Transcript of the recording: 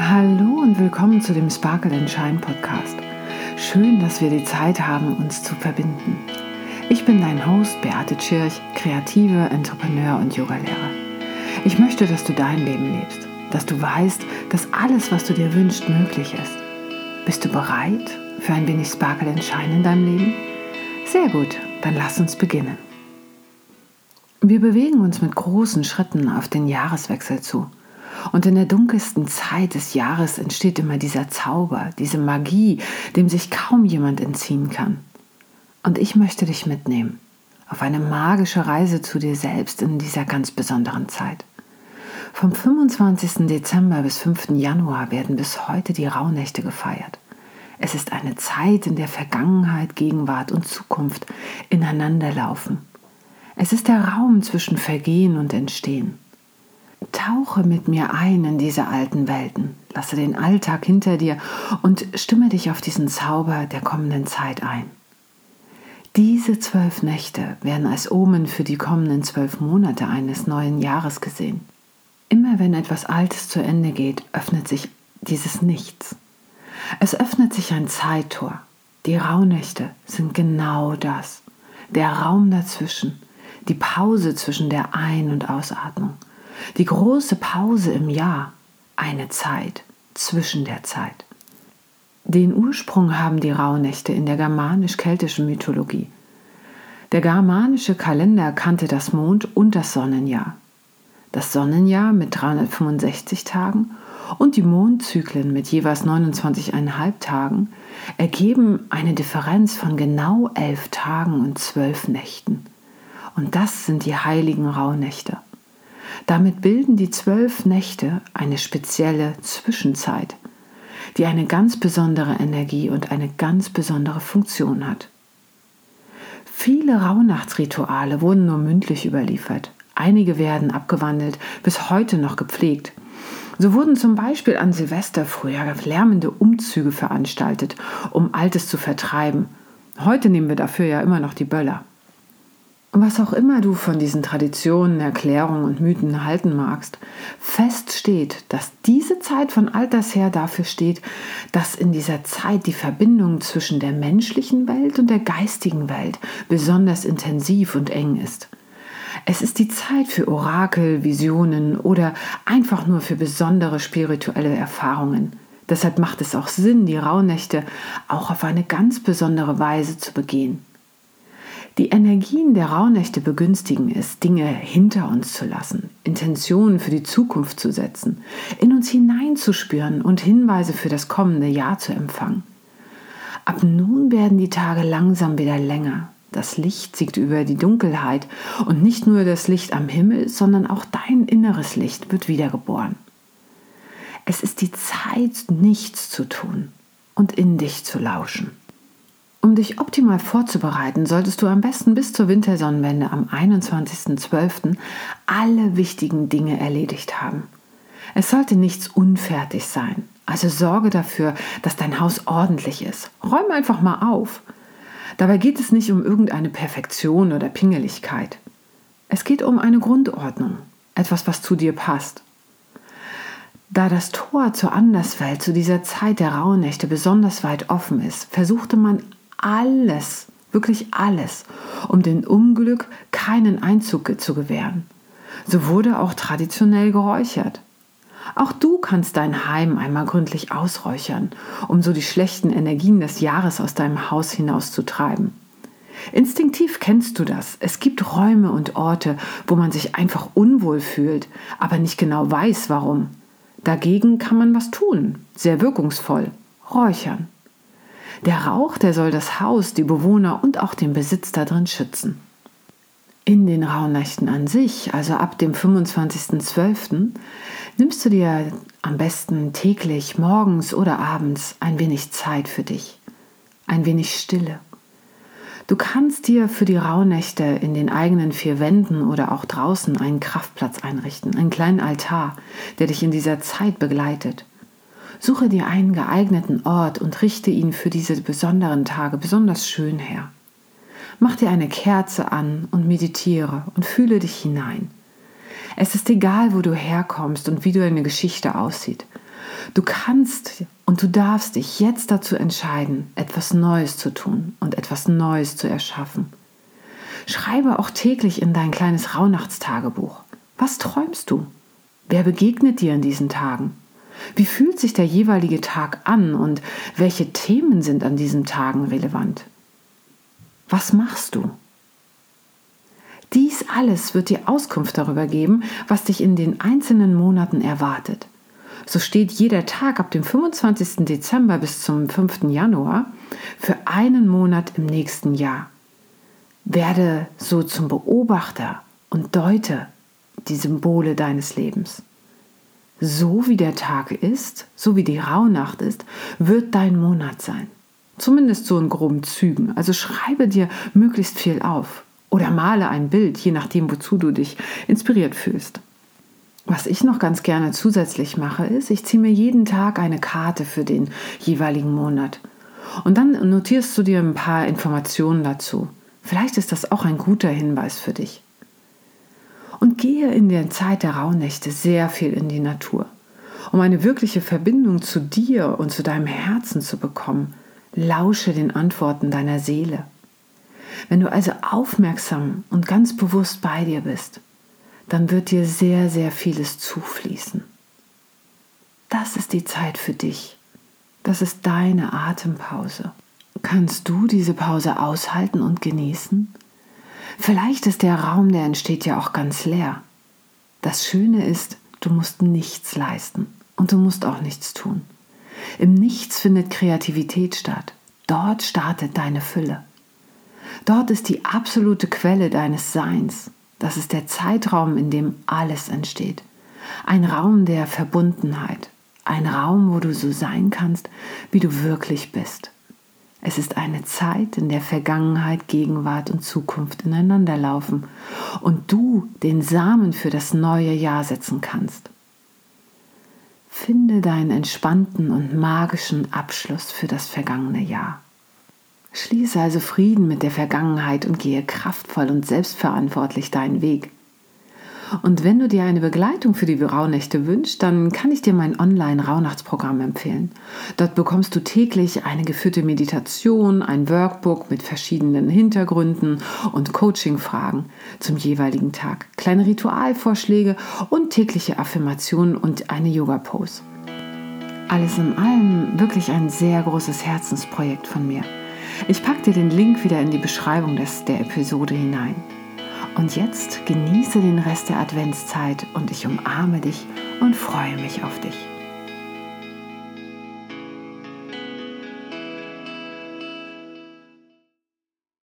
Hallo und willkommen zu dem Sparkle and Shine Podcast. Schön, dass wir die Zeit haben, uns zu verbinden. Ich bin dein Host Beate Tschirch, kreative Entrepreneur und Yogalehrer. Ich möchte, dass du dein Leben lebst, dass du weißt, dass alles, was du dir wünschst, möglich ist. Bist du bereit für ein wenig Sparkle and Shine in deinem Leben? Sehr gut, dann lass uns beginnen. Wir bewegen uns mit großen Schritten auf den Jahreswechsel zu. Und in der dunkelsten Zeit des Jahres entsteht immer dieser Zauber, diese Magie, dem sich kaum jemand entziehen kann. Und ich möchte dich mitnehmen auf eine magische Reise zu dir selbst in dieser ganz besonderen Zeit. Vom 25. Dezember bis 5. Januar werden bis heute die Rauhnächte gefeiert. Es ist eine Zeit, in der Vergangenheit, Gegenwart und Zukunft ineinanderlaufen. Es ist der Raum zwischen Vergehen und Entstehen. Tauche mit mir ein in diese alten Welten, lasse den Alltag hinter dir und stimme dich auf diesen Zauber der kommenden Zeit ein. Diese zwölf Nächte werden als Omen für die kommenden zwölf Monate eines neuen Jahres gesehen. Immer wenn etwas Altes zu Ende geht, öffnet sich dieses Nichts. Es öffnet sich ein Zeittor. Die Rauhnächte sind genau das. Der Raum dazwischen, die Pause zwischen der Ein- und Ausatmung. Die große Pause im Jahr, eine Zeit zwischen der Zeit. Den Ursprung haben die Rauhnächte in der germanisch-keltischen Mythologie. Der germanische Kalender kannte das Mond- und das Sonnenjahr. Das Sonnenjahr mit 365 Tagen und die Mondzyklen mit jeweils 29,5 Tagen ergeben eine Differenz von genau elf Tagen und zwölf Nächten. Und das sind die heiligen Rauhnächte. Damit bilden die zwölf Nächte eine spezielle Zwischenzeit, die eine ganz besondere Energie und eine ganz besondere Funktion hat. Viele Rauhnachtsrituale wurden nur mündlich überliefert. Einige werden abgewandelt, bis heute noch gepflegt. So wurden zum Beispiel an Silvester früher lärmende Umzüge veranstaltet, um Altes zu vertreiben. Heute nehmen wir dafür ja immer noch die Böller. Was auch immer du von diesen Traditionen, Erklärungen und Mythen halten magst, fest steht, dass diese Zeit von alters her dafür steht, dass in dieser Zeit die Verbindung zwischen der menschlichen Welt und der geistigen Welt besonders intensiv und eng ist. Es ist die Zeit für Orakel, Visionen oder einfach nur für besondere spirituelle Erfahrungen. Deshalb macht es auch Sinn, die Rauhnächte auch auf eine ganz besondere Weise zu begehen. Die Energien der Rauhnächte begünstigen es, Dinge hinter uns zu lassen, Intentionen für die Zukunft zu setzen, in uns hineinzuspüren und Hinweise für das kommende Jahr zu empfangen. Ab nun werden die Tage langsam wieder länger. Das Licht siegt über die Dunkelheit und nicht nur das Licht am Himmel, sondern auch dein inneres Licht wird wiedergeboren. Es ist die Zeit, nichts zu tun und in dich zu lauschen. Um dich optimal vorzubereiten, solltest du am besten bis zur Wintersonnenwende am 21.12. alle wichtigen Dinge erledigt haben. Es sollte nichts unfertig sein. Also sorge dafür, dass dein Haus ordentlich ist. Räum einfach mal auf. Dabei geht es nicht um irgendeine Perfektion oder Pingeligkeit. Es geht um eine Grundordnung, etwas, was zu dir passt. Da das Tor zur Anderswelt zu dieser Zeit der Rauhnächte besonders weit offen ist, versuchte man alles, wirklich alles, um dem Unglück keinen Einzug zu gewähren. So wurde auch traditionell geräuchert. Auch du kannst dein Heim einmal gründlich ausräuchern, um so die schlechten Energien des Jahres aus deinem Haus hinauszutreiben. Instinktiv kennst du das. Es gibt Räume und Orte, wo man sich einfach unwohl fühlt, aber nicht genau weiß, warum. Dagegen kann man was tun, sehr wirkungsvoll, räuchern. Der Rauch, der soll das Haus, die Bewohner und auch den Besitz darin schützen. In den Rauhnächten an sich, also ab dem 25.12., nimmst du dir am besten täglich, morgens oder abends ein wenig Zeit für dich, ein wenig Stille. Du kannst dir für die Rauhnächte in den eigenen vier Wänden oder auch draußen einen Kraftplatz einrichten, einen kleinen Altar, der dich in dieser Zeit begleitet. Suche dir einen geeigneten Ort und richte ihn für diese besonderen Tage besonders schön her. Mach dir eine Kerze an und meditiere und fühle dich hinein. Es ist egal, wo du herkommst und wie deine Geschichte aussieht. Du kannst und du darfst dich jetzt dazu entscheiden, etwas Neues zu tun und etwas Neues zu erschaffen. Schreibe auch täglich in dein kleines Rauhnachtstagebuch. Was träumst du? Wer begegnet dir in diesen Tagen? Wie fühlt sich der jeweilige Tag an und welche Themen sind an diesen Tagen relevant? Was machst du? Dies alles wird dir Auskunft darüber geben, was dich in den einzelnen Monaten erwartet. So steht jeder Tag ab dem 25. Dezember bis zum 5. Januar für einen Monat im nächsten Jahr. Werde so zum Beobachter und deute die Symbole deines Lebens. So wie der Tag ist, so wie die Rauhnacht ist, wird dein Monat sein. Zumindest so in groben Zügen. Also schreibe dir möglichst viel auf oder male ein Bild, je nachdem, wozu du dich inspiriert fühlst. Was ich noch ganz gerne zusätzlich mache, ist, ich ziehe mir jeden Tag eine Karte für den jeweiligen Monat. Und dann notierst du dir ein paar Informationen dazu. Vielleicht ist das auch ein guter Hinweis für dich. Und gehe in der Zeit der Rauhnächte sehr viel in die Natur, um eine wirkliche Verbindung zu dir und zu deinem Herzen zu bekommen. Lausche den Antworten deiner Seele. Wenn du also aufmerksam und ganz bewusst bei dir bist, dann wird dir sehr, sehr vieles zufließen. Das ist die Zeit für dich. Das ist deine Atempause. Kannst du diese Pause aushalten und genießen? Vielleicht ist der Raum, der entsteht ja auch ganz leer. Das Schöne ist, du musst nichts leisten und du musst auch nichts tun. Im Nichts findet Kreativität statt. Dort startet deine Fülle. Dort ist die absolute Quelle deines Seins. Das ist der Zeitraum, in dem alles entsteht. Ein Raum der Verbundenheit. Ein Raum, wo du so sein kannst, wie du wirklich bist. Es ist eine Zeit, in der Vergangenheit, Gegenwart und Zukunft ineinanderlaufen und du den Samen für das neue Jahr setzen kannst. Finde deinen entspannten und magischen Abschluss für das vergangene Jahr. Schließe also Frieden mit der Vergangenheit und gehe kraftvoll und selbstverantwortlich deinen Weg. Und wenn du dir eine Begleitung für die Rauhnächte wünschst, dann kann ich dir mein Online-Rauhnachtsprogramm empfehlen. Dort bekommst du täglich eine geführte Meditation, ein Workbook mit verschiedenen Hintergründen und Coaching-Fragen zum jeweiligen Tag, kleine Ritualvorschläge und tägliche Affirmationen und eine Yoga-Pose. Alles in allem wirklich ein sehr großes Herzensprojekt von mir. Ich packe dir den Link wieder in die Beschreibung des, der Episode hinein. Und jetzt genieße den Rest der Adventszeit und ich umarme dich und freue mich auf dich.